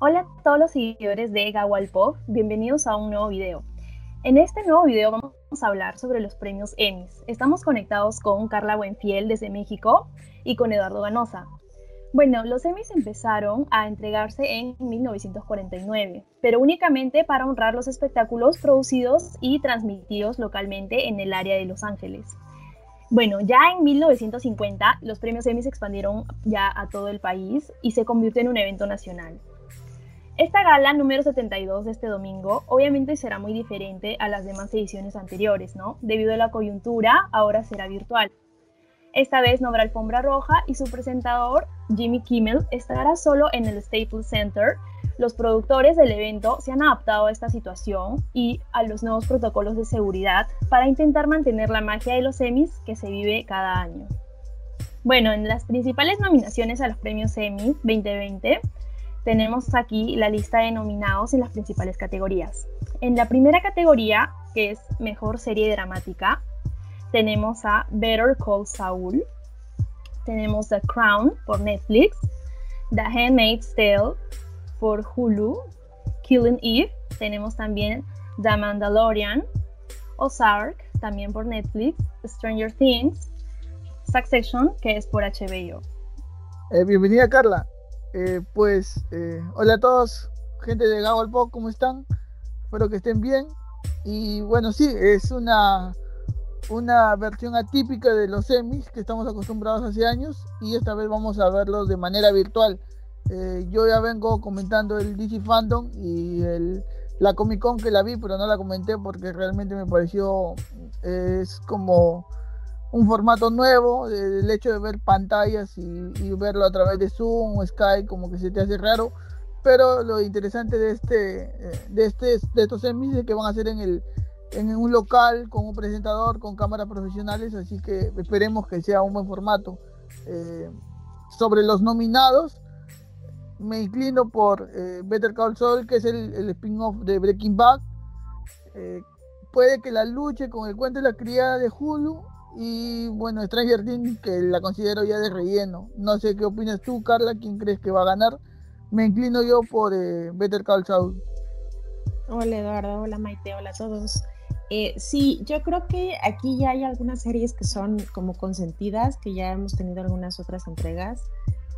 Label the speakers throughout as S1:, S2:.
S1: Hola a todos los seguidores de Gawalpop, bienvenidos a un nuevo video. En este nuevo video vamos a hablar sobre los premios Emmys. Estamos conectados con Carla Buenfiel desde México y con Eduardo Ganosa. Bueno, los Emmys empezaron a entregarse en 1949, pero únicamente para honrar los espectáculos producidos y transmitidos localmente en el área de Los Ángeles. Bueno, ya en 1950 los premios Emmy se expandieron ya a todo el país y se convirtió en un evento nacional. Esta gala número 72 de este domingo obviamente será muy diferente a las demás ediciones anteriores, ¿no? Debido a la coyuntura, ahora será virtual. Esta vez no habrá alfombra roja y su presentador, Jimmy Kimmel, estará solo en el Staples Center los productores del evento se han adaptado a esta situación y a los nuevos protocolos de seguridad para intentar mantener la magia de los Emmys que se vive cada año. Bueno, en las principales nominaciones a los premios Emmy 2020 tenemos aquí la lista de nominados en las principales categorías. En la primera categoría, que es Mejor Serie Dramática, tenemos a Better Call Saul, tenemos The Crown por Netflix, The Handmaid's Tale por Hulu, Killing Eve, tenemos también The Mandalorian, Ozark, también por Netflix, Stranger Things, Succession, que es por HBO.
S2: Eh, bienvenida Carla. Eh, pues eh, hola a todos, gente de Gabo Pop, ¿cómo están? Espero que estén bien. Y bueno, sí, es una, una versión atípica de los semis que estamos acostumbrados hace años y esta vez vamos a verlos de manera virtual. Eh, yo ya vengo comentando el DC Fandom y el, la Comic Con que la vi, pero no la comenté porque realmente me pareció es como un formato nuevo, el hecho de ver pantallas y, verlo a través de Zoom o Skype como que se te hace raro, pero lo interesante de este eh, de este de estos semis es que van a ser en el en un local con un presentador con cámaras profesionales, así que esperemos que sea un buen formato. Eh, sobre los nominados, me inclino por eh, Better Call Saul, que es el, spin-off de Breaking Bad. Eh, puede que la luche con el cuento de la criada de Hulu y bueno, Stranger Things, que la considero ya de relleno. No sé qué opinas tú, Carla, quién crees que va a ganar. Me inclino yo por eh, Better Call Saul.
S3: Hola Eduardo, hola Maite, hola a todos. sí, yo creo que aquí ya hay algunas series que son como consentidas, que ya hemos tenido algunas otras entregas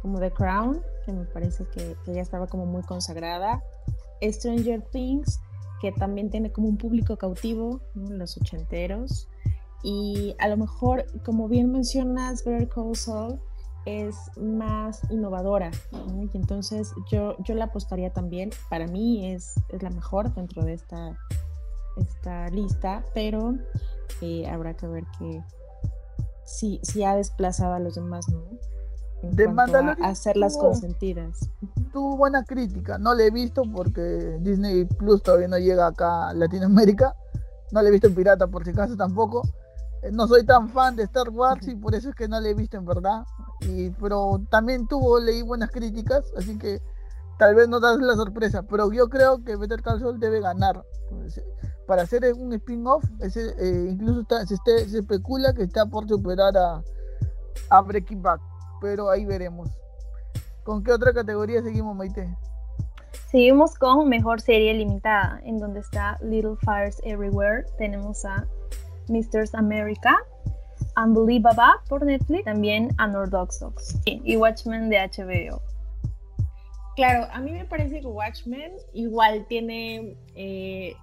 S3: como The Crown, que me parece que, ya estaba como muy consagrada. Stranger Things, que también tiene como un público cautivo, los ochenteros. Y a lo mejor, como bien mencionas, Better Call Saul es más innovadora. Y entonces yo, yo la apostaría también. Para mí es, es la mejor dentro de esta, esta lista, pero eh, habrá que ver que si, si ha desplazado a los demás, ¿no? de Mandalorian a hacer las consentidas.
S2: Tuvo buena crítica, no le he visto porque Disney Plus todavía no llega acá a Latinoamérica, no le he visto en pirata por si acaso tampoco. Eh, no soy tan fan de Star Wars y por eso es que no le he visto en verdad. Y, pero también tuvo, leí buenas críticas, así que tal vez no das la sorpresa. Pero yo creo que Better Call Saul debe ganar. Para hacer un spin-off, eh, incluso se, se, especula que está por superar a, a Breaking Bad pero ahí veremos. ¿Con qué otra categoría seguimos, Maite?
S1: Seguimos con Mejor Serie Limitada, en donde está Little Fires Everywhere. Tenemos a Mr. America, Unbelievable por Netflix, también Unorthodox y Watchmen de HBO.
S3: Claro, a mí me parece que Watchmen igual tiene eh,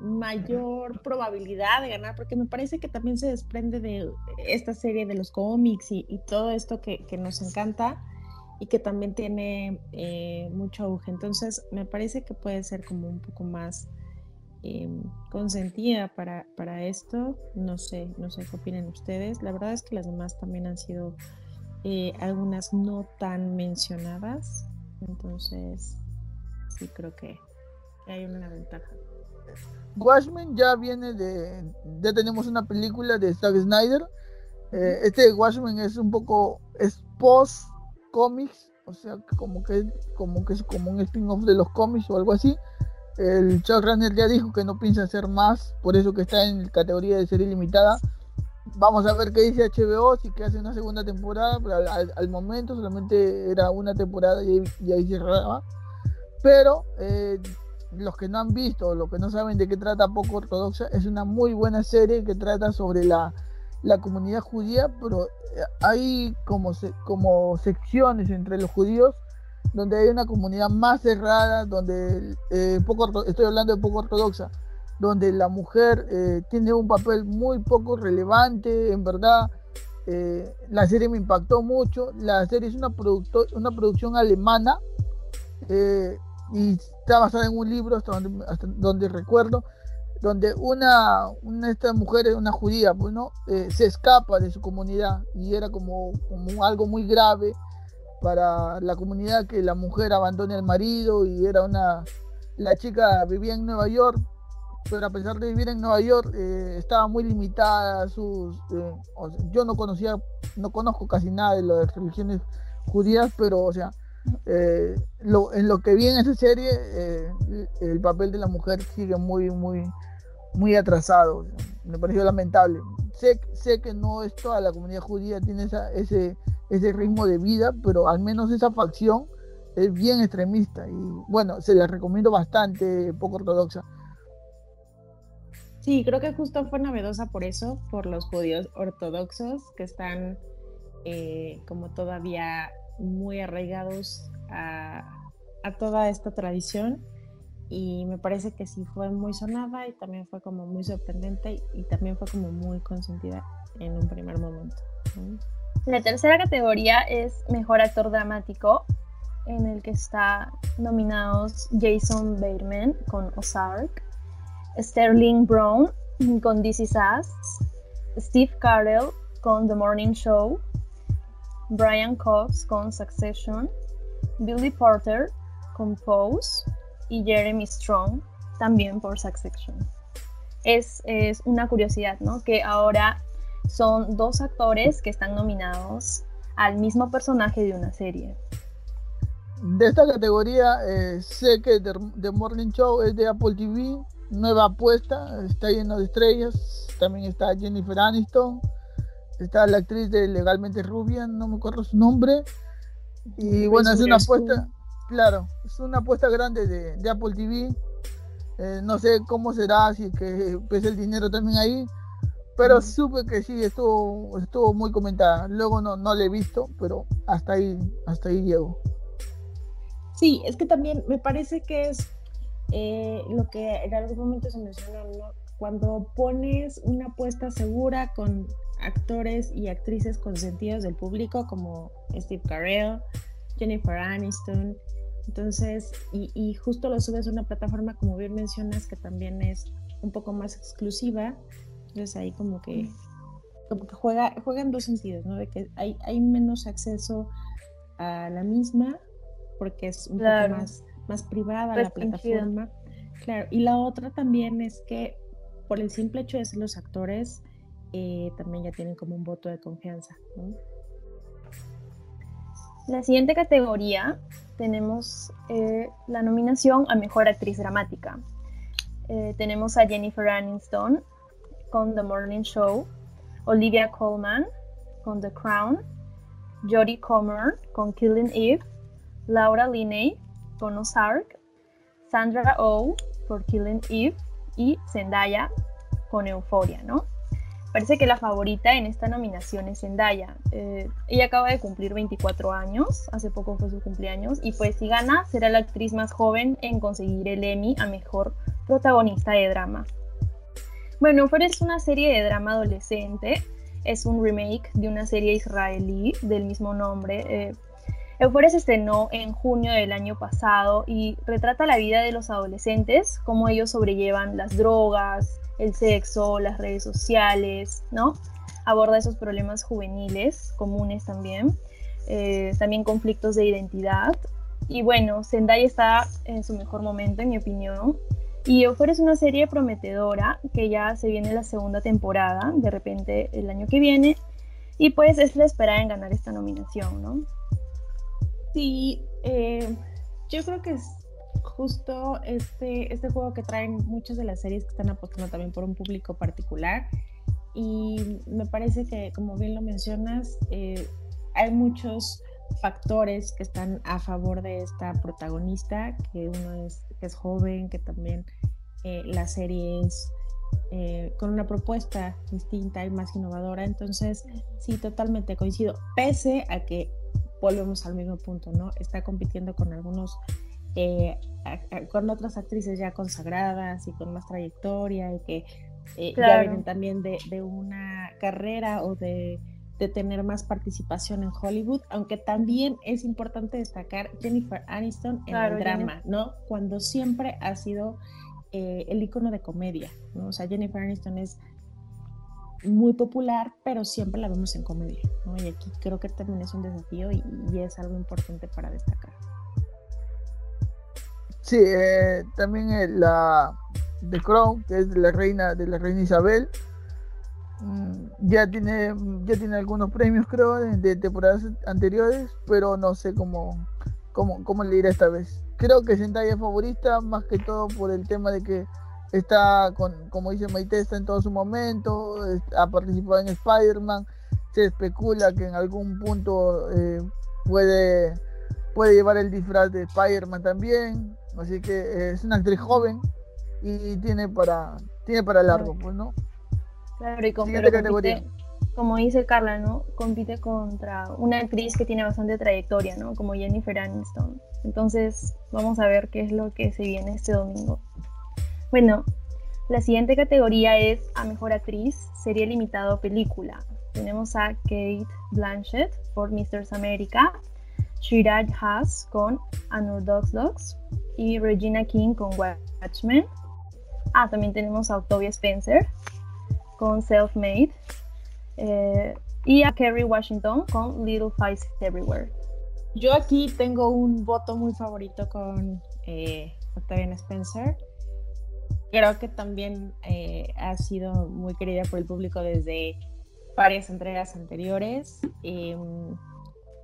S3: mayor probabilidad de ganar, porque me parece que también se desprende de esta serie de los cómics y, todo esto que, nos encanta y que también tiene eh, mucho auge. Entonces, me parece que puede ser como un poco más eh, consentida para, para esto. No sé, no sé qué opinan ustedes. La verdad es que las demás también han sido eh, algunas no tan mencionadas. Entonces, sí creo que hay una ventaja.
S2: Watchmen ya viene de. Ya tenemos una película de Zack Snyder. Eh, este Watchmen es un poco. Es post cómics. O sea, como que, como que es como un spin-off de los cómics o algo así. El showrunner ya dijo que no piensa hacer más. Por eso que está en categoría de serie limitada. Vamos a ver qué dice HBO. Si que hace una segunda temporada. Pero al, momento solamente era una temporada y, y ahí cerraba. pero eh, los que no han visto los que no saben de qué trata Poco Ortodoxa, es una muy buena serie que trata sobre la, comunidad judía, pero hay como, como secciones entre los judíos donde hay una comunidad más cerrada, donde eh, poco, estoy hablando de poco ortodoxa, donde la mujer eh, tiene un papel muy poco relevante, en verdad. la serie me impactó mucho. La serie es una, una producción alemana y está basada en un libro hasta donde, hasta donde recuerdo, donde una, una de una judía, pues. Eh, se escapa de su comunidad y era como algo muy grave para la comunidad que la mujer abandone al marido y era una, la chica vivía en Nueva York, pero a pesar de vivir en Nueva York eh, estaba muy limitada sus, eh, yo no conocía, no conozco casi nada de las religiones judías, pero o sea, eh, en lo que vi en esa serie, el papel de la mujer sigue muy, muy, muy atrasado. Me pareció lamentable. Sé, sé que no es toda la comunidad judía tiene ese, ese ritmo de vida, pero al menos esa facción es bien extremista. Y bueno, se la recomiendo bastante, poco ortodoxa.
S3: Sí, creo que justo fue novedosa por eso, por los judíos ortodoxos que están eh, como todavía muy arraigados a, toda esta tradición y me parece que sí fue muy sonada y también fue como muy sorprendente y también fue como muy consentida en un primer momento.
S1: La tercera categoría es Mejor Actor Dramático, en el que está nominados Jason Bateman con Ozark, Sterling Brown con This Is Steve Carell con The Morning Show, Brian Cox con Succession, Billy Porter con Pose y Jeremy Strong también por Succession. Es, una curiosidad, ¿no? Que ahora son dos actores que están nominados al mismo personaje de una serie.
S2: De esta categoría eh, sé que The, Morning Show es de Apple TV, nueva apuesta, está lleno de estrellas, también está Jennifer Aniston, está la actriz de Legalmente Rubia, no me acuerdo su nombre. Y bueno, es una apuesta, claro, es una apuesta grande de, Apple TV. Eh, no sé cómo será, si que pese el dinero también ahí, pero supe que sí, estuvo, estuvo muy comentada. Luego no, no la he visto, pero hasta ahí, hasta ahí llego.
S3: Sí, es que también me parece que es eh, lo que en algún momento se mencionó, cuando pones una apuesta segura con actores y actrices consentidos del público como Steve Carell, Jennifer Aniston. Entonces, y, justo lo subes a una plataforma, como bien mencionas, que también es un poco más exclusiva. Entonces ahí como que, como que juega, juega en dos sentidos, ¿no? De que hay, hay menos acceso a la misma, porque es un poco más, más privada la plataforma. Claro, y la otra también es que por el simple hecho de ser los actores, eh, también ya tienen como un voto de confianza.
S1: La siguiente categoría tenemos eh, la nominación a Mejor Actriz Dramática. Eh, tenemos a Jennifer Aniston con The Morning Show, Olivia Colman con The Crown, Jodie Comer con Killing Eve, Laura Linney con Ozark, Sandra Oh por Killing Eve y Zendaya con Euphoria, ¿no? Parece que la favorita en esta nominación es Zendaya. Eh, ella acaba de cumplir 24 años, hace poco fue su cumpleaños, y pues si gana será la actriz más joven en conseguir el Emmy a Mejor Protagonista de Drama. Bueno, Euphoria es una serie de drama adolescente, es un remake de una serie israelí del mismo nombre. Eh, Euphoria se estrenó en junio del año pasado y retrata la vida de los adolescentes, cómo ellos sobrellevan las drogas, el sexo, las redes sociales, ¿no? Aborda esos problemas juveniles comunes también, eh, también conflictos de identidad. Y bueno, Zendaya está en su mejor momento, en mi opinión. Y Euphoria es una serie prometedora que ya se viene la segunda temporada, de repente el año que viene. Y pues es la esperada en ganar esta nominación, ¿no?
S3: Sí, eh, yo creo que es justo este, este juego que traen muchas de las series que están apostando también por un público particular. Y me parece que, como bien lo mencionas, eh, hay muchos factores que están a favor de esta protagonista, que uno es que es joven, que también eh, la serie es con una propuesta distinta y más innovadora. Entonces, sí, totalmente coincido, pese a que volvemos al mismo punto, ¿no? Está compitiendo con algunos, eh, con otras actrices ya consagradas y con más trayectoria y que ya vienen también de, de una carrera o de de tener más participación en Hollywood, aunque también es importante destacar Jennifer Aniston en el drama, ¿no? Cuando siempre ha sido eh, el icono de comedia, ¿no? O sea, Jennifer Aniston es muy popular, pero siempre la vemos en comedia, ¿no? Y aquí creo que también es un desafío y, es algo importante para destacar.
S2: Sí, eh, también eh, la The Crown, que es la reina de la reina Isabel, Mm, ya tiene ya tiene algunos premios creo de, temporadas anteriores pero no sé cómo, cómo, cómo le irá esta vez creo que Zendaya es favorita más que todo por el tema de que está con como dice Maite está en todo su momento ha participado en Spider-Man se especula que en algún punto eh, puede puede llevar el disfraz de Spider-Man también así que es una actriz joven y tiene para tiene para largo pues no
S1: Claro, y como dice Carla, ¿no? Compite contra una actriz que tiene bastante trayectoria, ¿no? Como Jennifer Aniston. Entonces, vamos a ver qué es lo que se viene este domingo. Bueno, la siguiente categoría es a mejor actriz, serie limitado película. Tenemos a Kate Blanchett por Mr. America, Shiraj Haas con Unorthodox Dogs y Regina King con Watchmen. Ah, también tenemos a Octavia Spencer con Self Made eh, y a Kerry Washington con Little Fights Everywhere.
S3: Yo aquí tengo un voto muy favorito con eh, Octavia Spencer. Creo que también eh, ha sido muy querida por el público desde varias entregas anteriores. Em,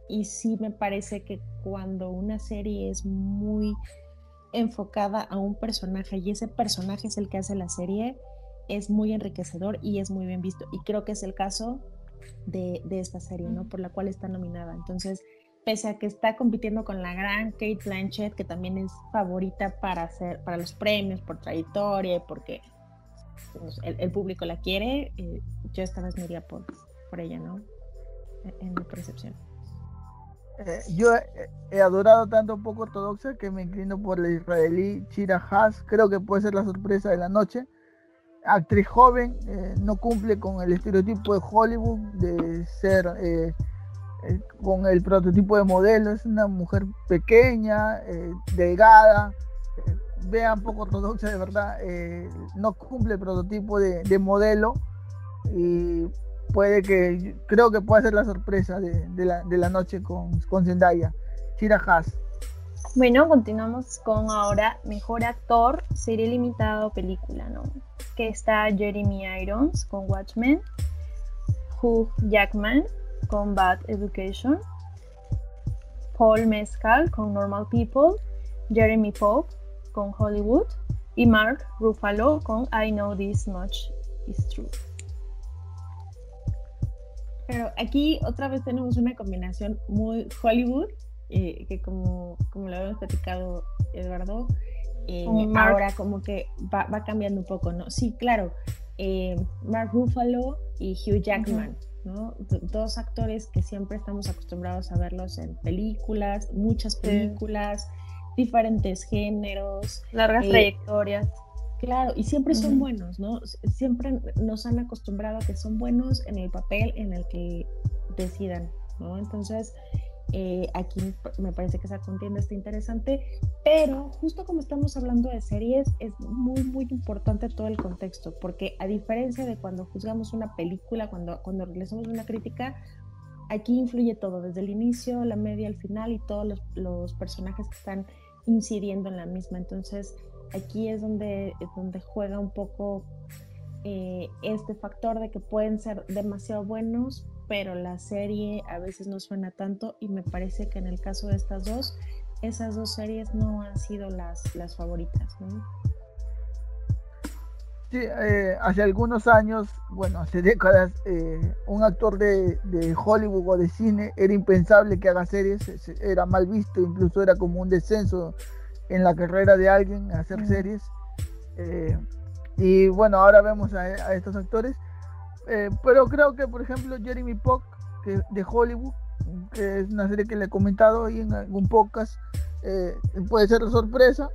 S3: y sí me parece que cuando una serie es muy enfocada a un personaje y ese personaje es el que hace la serie, es muy enriquecedor y es muy bien visto. Y creo que es el caso de, esta serie, ¿no? Por la cual está nominada. Entonces, pese a que está compitiendo con la gran Kate Blanchett, que también es favorita para, hacer, para los premios, por trayectoria, porque pues, el, público la quiere, eh, yo esta vez me iría por, por ella, ¿no? E, en, mi percepción.
S2: Eh, yo he, adorado tanto un poco ortodoxa que me inclino por la israelí Chira Haas. Creo que puede ser la sorpresa de la noche actriz joven, eh, no cumple con el estereotipo de Hollywood de ser eh, eh, con el prototipo de modelo, es una mujer pequeña, delgada, vean poco ortodoxa de verdad, no cumple el prototipo de, modelo y puede que, creo que puede ser la sorpresa de, la, noche con, con Zendaya, Chira Haas.
S1: Bueno, continuamos con ahora Mejor Actor, Serie Limitada Película, ¿no? Que está Jeremy Irons con Watchmen, Hugh Jackman con Bad Education, Paul Mescal con Normal People, Jeremy Pope con Hollywood. Y Mark Ruffalo con I Know This Much Is True.
S3: Pero aquí otra vez tenemos una combinación muy Hollywood eh, que como, como lo habíamos platicado Eduardo, eh, ahora como que va, va, cambiando un poco, ¿no? Sí, claro, eh, Mark Ruffalo y Hugh Jackman, ¿no? Dos actores que siempre estamos acostumbrados a verlos en películas, muchas películas, diferentes géneros.
S1: Largas trayectorias.
S3: Claro, y siempre son buenos, ¿no? Siempre nos han acostumbrado a que son buenos en el papel en el que decidan, ¿no? Entonces, eh, aquí me parece que esa contienda está interesante, pero justo como estamos hablando de series, es muy, muy importante todo el contexto, porque a diferencia de cuando juzgamos una película, cuando, cuando realizamos una crítica, aquí influye todo, desde el inicio, la media, el final y todos los, los personajes que están incidiendo en la misma. Entonces, aquí es donde, es donde juega un poco eh, este factor de que pueden ser demasiado buenos, pero la serie a veces no suena tanto y me parece que en el caso de estas dos, esas dos series no han sido las, las favoritas.
S2: Sí, eh, hace algunos años, bueno, hace décadas, eh, un actor de, Hollywood o de cine era impensable que haga series, era mal visto, incluso era como un descenso en la carrera de alguien hacer series. Eh, y bueno, ahora vemos a, estos actores. Pero creo que, por ejemplo, Jeremy Pock, que, de Hollywood, que es una serie que le he comentado ahí en algún podcast, puede ser sorpresa.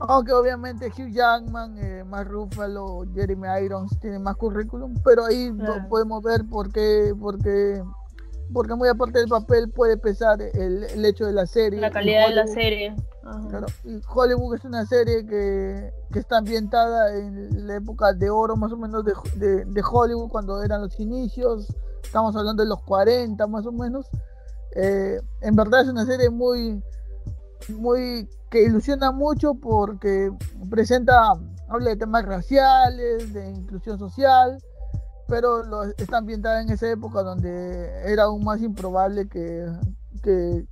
S2: Aunque obviamente Hugh Jackman, eh, Mark Ruffalo, Jeremy Irons tienen más currículum, pero ahí podemos ver por qué, porque, porque muy aparte del papel puede pesar el, hecho de la serie.
S1: La calidad de la serie.
S2: Hollywood es una serie que, está ambientada en la época de oro más o menos de, de, Hollywood, cuando eran los inicios, estamos hablando de los 40 más o menos. Eh, en verdad es una serie muy, muy que ilusiona mucho porque presenta, habla de temas raciales, de inclusión social, pero lo, está ambientada en esa época donde era aún más improbable que, que,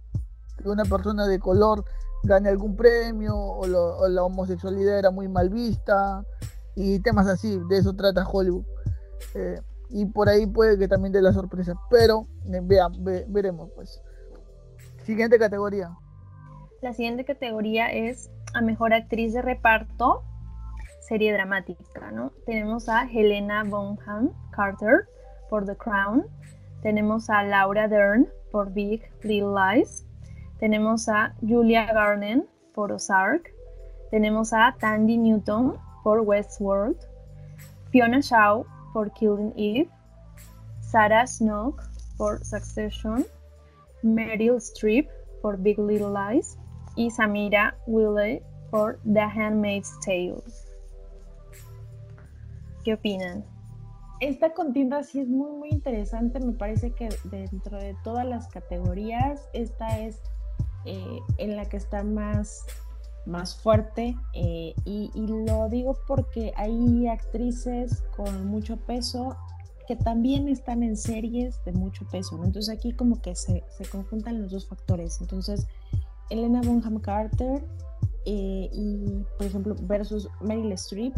S2: una persona de color gane algún premio o, la homosexualidad era muy mal vista y temas así, de eso trata Hollywood. Eh, y por ahí puede que también dé la sorpresa, pero eh, veremos pues. Siguiente categoría.
S1: La siguiente categoría es a mejor actriz de reparto, serie dramática, ¿no? Tenemos a Helena Bonham Carter por The Crown, tenemos a Laura Dern por Big Little Lies, tenemos a Julia Garner por Ozark, tenemos a Tandy Newton por Westworld, Fiona Shaw por Killing Eve, Sarah Snook por Succession, Meryl Streep por Big Little Lies, y Samira Willey por The Handmaid's Tale. ¿Qué opinan?
S3: Esta contienda sí es muy, muy interesante. Me parece que dentro de todas las categorías, esta es eh, en la que está más, más fuerte. Eh, y, lo digo porque hay actrices con mucho peso que también están en series de mucho peso. Entonces aquí como que se, se conjuntan los dos factores. Entonces Elena Bonham Carter eh, y, por ejemplo, versus Meryl Streep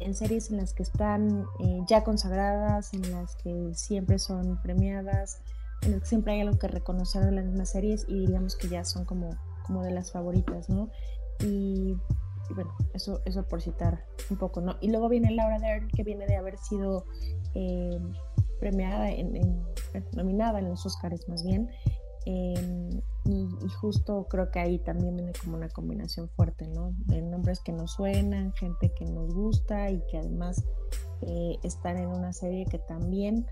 S3: en series en las que están eh, ya consagradas, en las que siempre son premiadas, en las que siempre hay algo que reconocer de las mismas series y diríamos que ya son como, como de las favoritas, ¿no? Y, bueno, eso, eso por citar un poco, ¿no? Y luego viene Laura Dern, que viene de haber sido eh, premiada, en, nominada en los Oscars más bien, Em, y, justo creo que ahí también viene como una combinación fuerte, ¿no? De nombres que nos suenan, gente que nos gusta y que además eh, están en una serie que también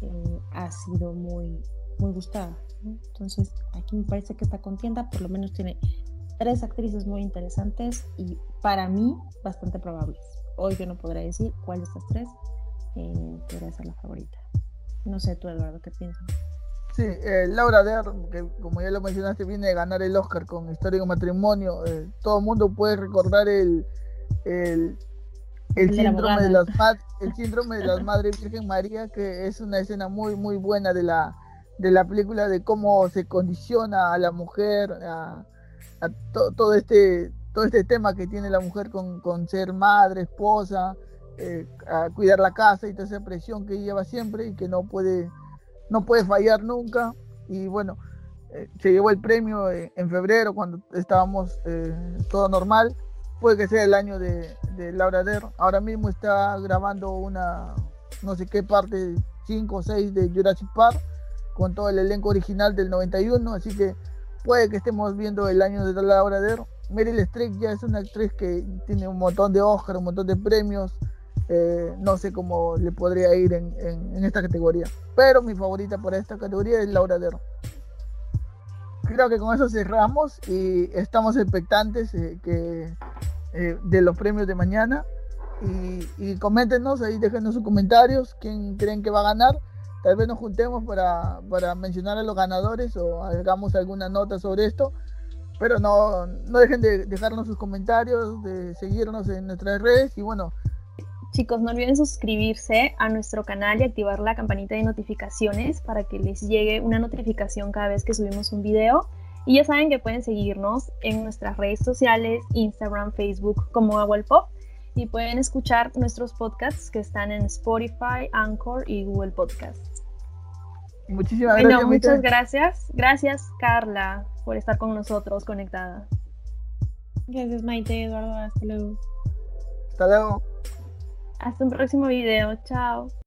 S3: eh, ha sido muy, muy gustada. Entonces, aquí me parece que esta contienda por lo menos tiene tres actrices muy interesantes y para mí bastante probables. Hoy yo no podré decir cuál de estas tres eh, podría ser la favorita. No sé tú, Eduardo, ¿qué piensas?
S2: Sí, eh, Laura Dern, que como ya lo mencionaste, viene de ganar el Oscar con Histórico Matrimonio. Eh, todo el mundo puede recordar el, el, síndrome, de las el síndrome de las Madres Virgen María, que es una escena muy, muy buena de la, de la película, de cómo se condiciona a la mujer, a, todo, este, todo este tema que tiene la mujer con, con ser madre, esposa, eh, a cuidar la casa y toda esa presión que lleva siempre y que no puede no puede fallar nunca. Y bueno, eh, se llevó el premio eh, en febrero cuando estábamos eh, todo normal. Puede que sea el año de, Laura Der. Ahora mismo está grabando una, no sé qué parte, 5 o 6 de Jurassic Park, con todo el elenco original del 91. Así que puede que estemos viendo el año de Laura Der. Meryl Streep ya es una actriz que tiene un montón de Oscar, un montón de premios eh, no sé cómo le podría ir en, esta categoría. Pero mi favorita por esta categoría es Laura Dero. Creo que con eso cerramos y estamos expectantes eh, que, eh, de los premios de mañana. Y, y coméntenos ahí, déjenos sus comentarios, quién creen que va a ganar. Tal vez nos juntemos para, para mencionar a los ganadores o hagamos alguna nota sobre esto. Pero no, no dejen de dejarnos sus comentarios, de seguirnos en nuestras redes y bueno,
S1: Chicos, no olviden suscribirse a nuestro canal y activar la campanita de notificaciones para que les llegue una notificación cada vez que subimos un video. Y ya saben que pueden seguirnos en nuestras redes sociales, Instagram, Facebook como Agualpop. Y pueden escuchar nuestros podcasts que están en Spotify, Anchor y Google Podcasts.
S2: Muchísimas
S1: bueno,
S2: gracias.
S1: Muchas gracias. Gracias, Carla, por estar con nosotros conectada.
S3: Gracias, Maite, Eduardo. Hasta luego.
S2: Hasta luego.
S1: Hasta un próximo video. Chao.